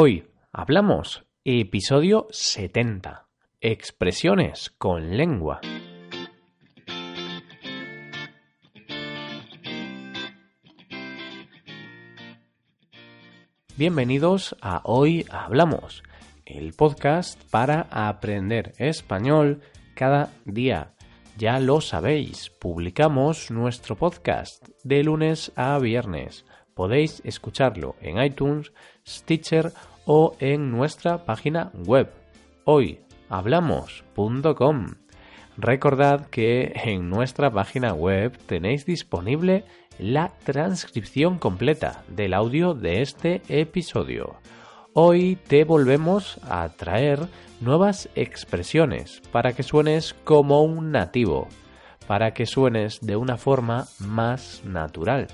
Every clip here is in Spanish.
Hoy hablamos episodio 70. Expresiones con lengua. Bienvenidos a Hoy Hablamos, el podcast para aprender español cada día. Ya lo sabéis, publicamos nuestro podcast de lunes a viernes. Podéis escucharlo en iTunes, Stitcher o en nuestra página web hoyhablamos.com. Recordad que en nuestra página web tenéis disponible la transcripción completa del audio de este episodio. Hoy te volvemos a traer nuevas expresiones para que suenes como un nativo, para que suenes de una forma más natural.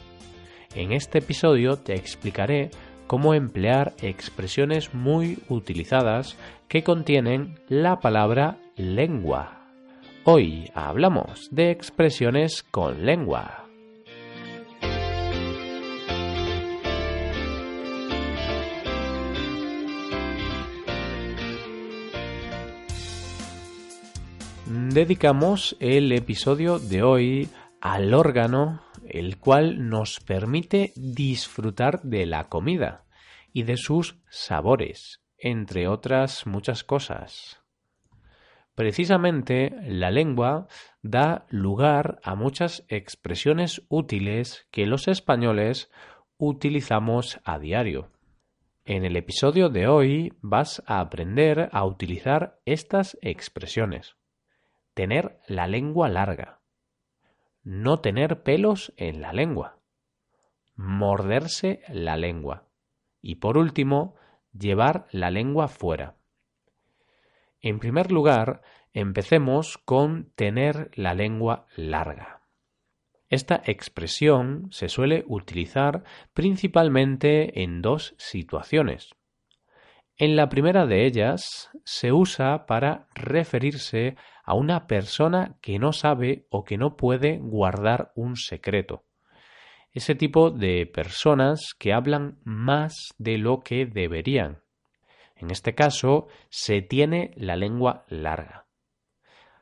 En este episodio te explicaré cómo emplear expresiones muy utilizadas que contienen la palabra lengua. Hoy hablamos de expresiones con lengua. Dedicamos el episodio de hoy al órgano el cual nos permite disfrutar de la comida y de sus sabores, entre otras muchas cosas. Precisamente la lengua da lugar a muchas expresiones útiles que los españoles utilizamos a diario. En el episodio de hoy vas a aprender a utilizar estas expresiones. Tener la lengua larga no tener pelos en la lengua, morderse la lengua y por último, llevar la lengua fuera. En primer lugar, empecemos con tener la lengua larga. Esta expresión se suele utilizar principalmente en dos situaciones. En la primera de ellas se usa para referirse a una persona que no sabe o que no puede guardar un secreto. Ese tipo de personas que hablan más de lo que deberían. En este caso, se tiene la lengua larga.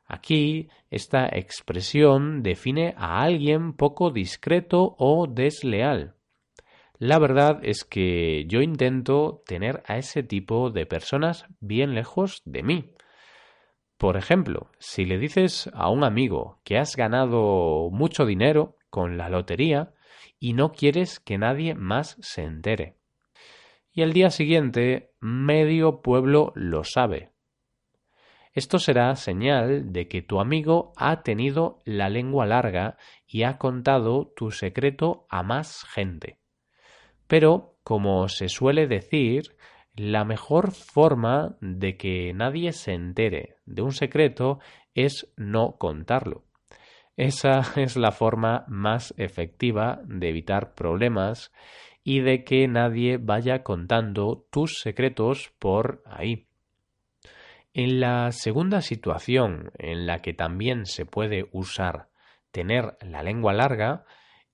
Aquí, esta expresión define a alguien poco discreto o desleal. La verdad es que yo intento tener a ese tipo de personas bien lejos de mí. Por ejemplo, si le dices a un amigo que has ganado mucho dinero con la lotería y no quieres que nadie más se entere. Y al día siguiente medio pueblo lo sabe. Esto será señal de que tu amigo ha tenido la lengua larga y ha contado tu secreto a más gente. Pero, como se suele decir, la mejor forma de que nadie se entere de un secreto es no contarlo. Esa es la forma más efectiva de evitar problemas y de que nadie vaya contando tus secretos por ahí. En la segunda situación en la que también se puede usar tener la lengua larga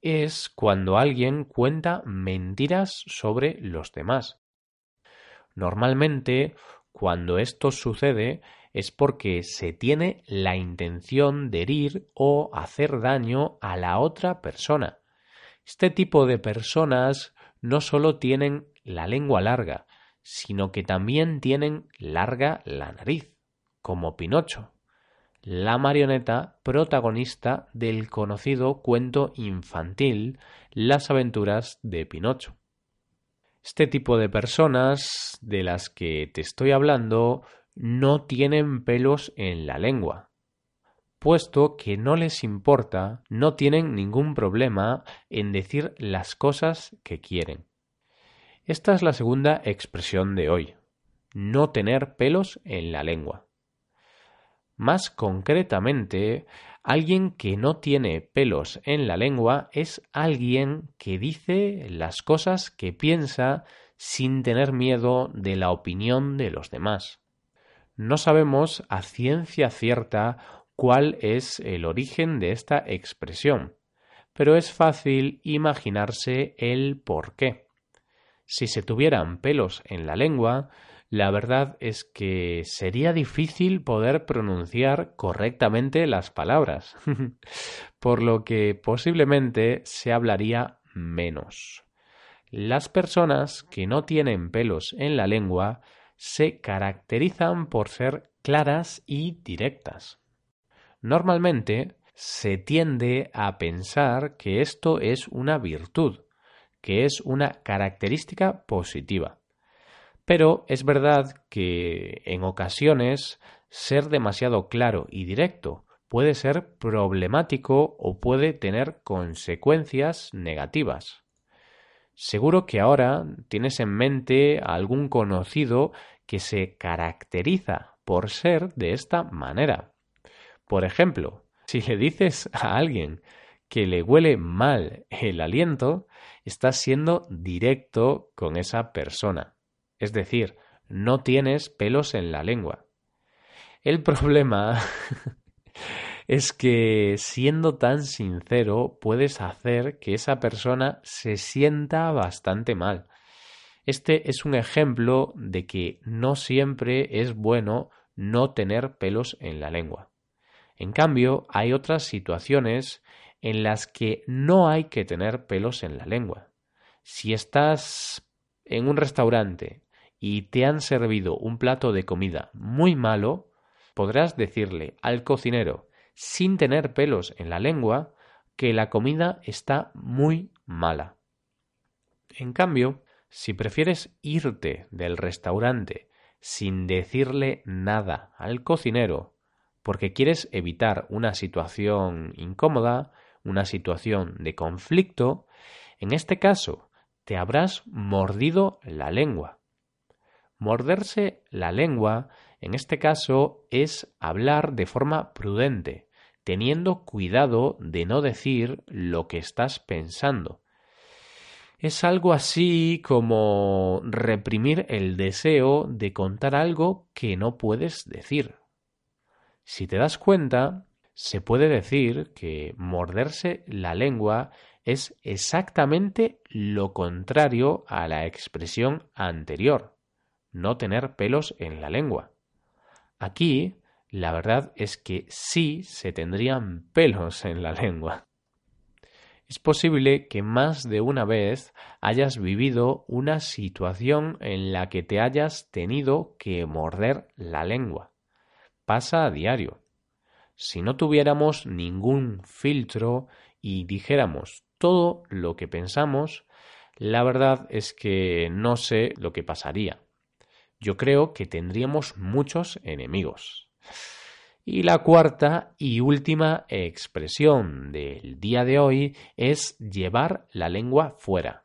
es cuando alguien cuenta mentiras sobre los demás. Normalmente, cuando esto sucede es porque se tiene la intención de herir o hacer daño a la otra persona. Este tipo de personas no solo tienen la lengua larga, sino que también tienen larga la nariz, como Pinocho, la marioneta protagonista del conocido cuento infantil Las aventuras de Pinocho. Este tipo de personas de las que te estoy hablando no tienen pelos en la lengua, puesto que no les importa, no tienen ningún problema en decir las cosas que quieren. Esta es la segunda expresión de hoy, no tener pelos en la lengua. Más concretamente, alguien que no tiene pelos en la lengua es alguien que dice las cosas que piensa sin tener miedo de la opinión de los demás. No sabemos a ciencia cierta cuál es el origen de esta expresión, pero es fácil imaginarse el por qué. Si se tuvieran pelos en la lengua, la verdad es que sería difícil poder pronunciar correctamente las palabras, por lo que posiblemente se hablaría menos. Las personas que no tienen pelos en la lengua se caracterizan por ser claras y directas. Normalmente se tiende a pensar que esto es una virtud, que es una característica positiva. Pero es verdad que en ocasiones ser demasiado claro y directo puede ser problemático o puede tener consecuencias negativas. Seguro que ahora tienes en mente a algún conocido que se caracteriza por ser de esta manera. Por ejemplo, si le dices a alguien que le huele mal el aliento, estás siendo directo con esa persona. Es decir, no tienes pelos en la lengua. El problema es que siendo tan sincero puedes hacer que esa persona se sienta bastante mal. Este es un ejemplo de que no siempre es bueno no tener pelos en la lengua. En cambio, hay otras situaciones en las que no hay que tener pelos en la lengua. Si estás en un restaurante y te han servido un plato de comida muy malo, podrás decirle al cocinero, sin tener pelos en la lengua, que la comida está muy mala. En cambio, si prefieres irte del restaurante sin decirle nada al cocinero, porque quieres evitar una situación incómoda, una situación de conflicto, en este caso te habrás mordido la lengua Morderse la lengua, en este caso, es hablar de forma prudente, teniendo cuidado de no decir lo que estás pensando. Es algo así como reprimir el deseo de contar algo que no puedes decir. Si te das cuenta, se puede decir que morderse la lengua es exactamente lo contrario a la expresión anterior no tener pelos en la lengua. Aquí, la verdad es que sí se tendrían pelos en la lengua. Es posible que más de una vez hayas vivido una situación en la que te hayas tenido que morder la lengua. Pasa a diario. Si no tuviéramos ningún filtro y dijéramos todo lo que pensamos, la verdad es que no sé lo que pasaría yo creo que tendríamos muchos enemigos. Y la cuarta y última expresión del día de hoy es llevar la lengua fuera.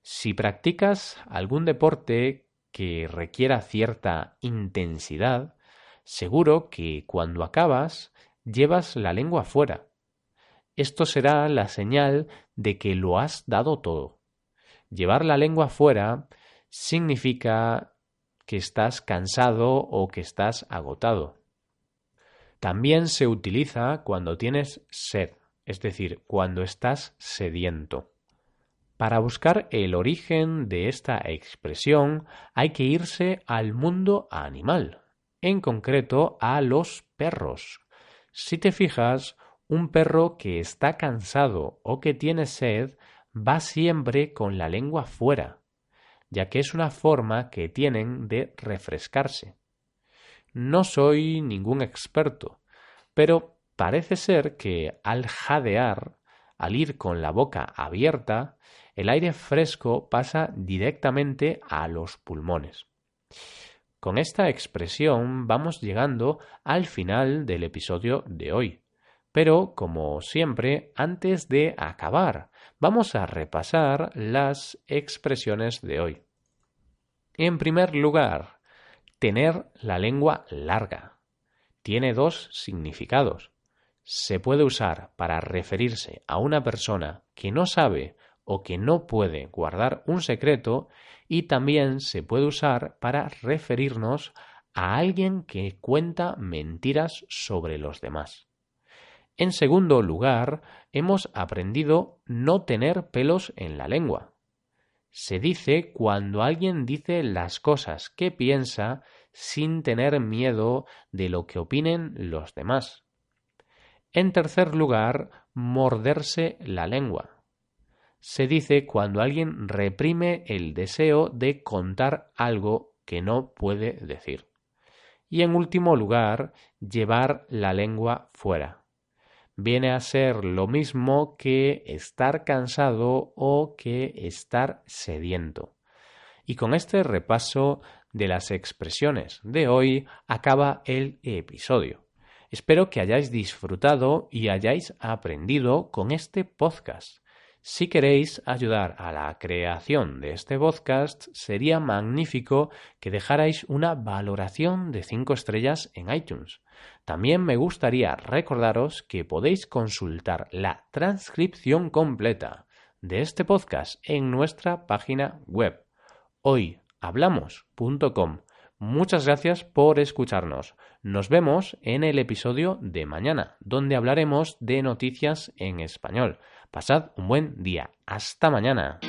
Si practicas algún deporte que requiera cierta intensidad, seguro que cuando acabas llevas la lengua fuera. Esto será la señal de que lo has dado todo. Llevar la lengua fuera significa que estás cansado o que estás agotado. También se utiliza cuando tienes sed, es decir, cuando estás sediento. Para buscar el origen de esta expresión hay que irse al mundo animal, en concreto a los perros. Si te fijas, un perro que está cansado o que tiene sed va siempre con la lengua fuera, ya que es una forma que tienen de refrescarse. No soy ningún experto, pero parece ser que al jadear, al ir con la boca abierta, el aire fresco pasa directamente a los pulmones. Con esta expresión vamos llegando al final del episodio de hoy. Pero, como siempre, antes de acabar, vamos a repasar las expresiones de hoy. En primer lugar, tener la lengua larga. Tiene dos significados. Se puede usar para referirse a una persona que no sabe o que no puede guardar un secreto y también se puede usar para referirnos a alguien que cuenta mentiras sobre los demás. En segundo lugar, hemos aprendido no tener pelos en la lengua. Se dice cuando alguien dice las cosas que piensa sin tener miedo de lo que opinen los demás. En tercer lugar, morderse la lengua. Se dice cuando alguien reprime el deseo de contar algo que no puede decir. Y en último lugar, llevar la lengua fuera viene a ser lo mismo que estar cansado o que estar sediento. Y con este repaso de las expresiones de hoy acaba el episodio. Espero que hayáis disfrutado y hayáis aprendido con este podcast. Si queréis ayudar a la creación de este podcast, sería magnífico que dejarais una valoración de 5 estrellas en iTunes. También me gustaría recordaros que podéis consultar la transcripción completa de este podcast en nuestra página web hoyhablamos.com. Muchas gracias por escucharnos. Nos vemos en el episodio de mañana, donde hablaremos de noticias en español. Pasad un buen día. Hasta mañana.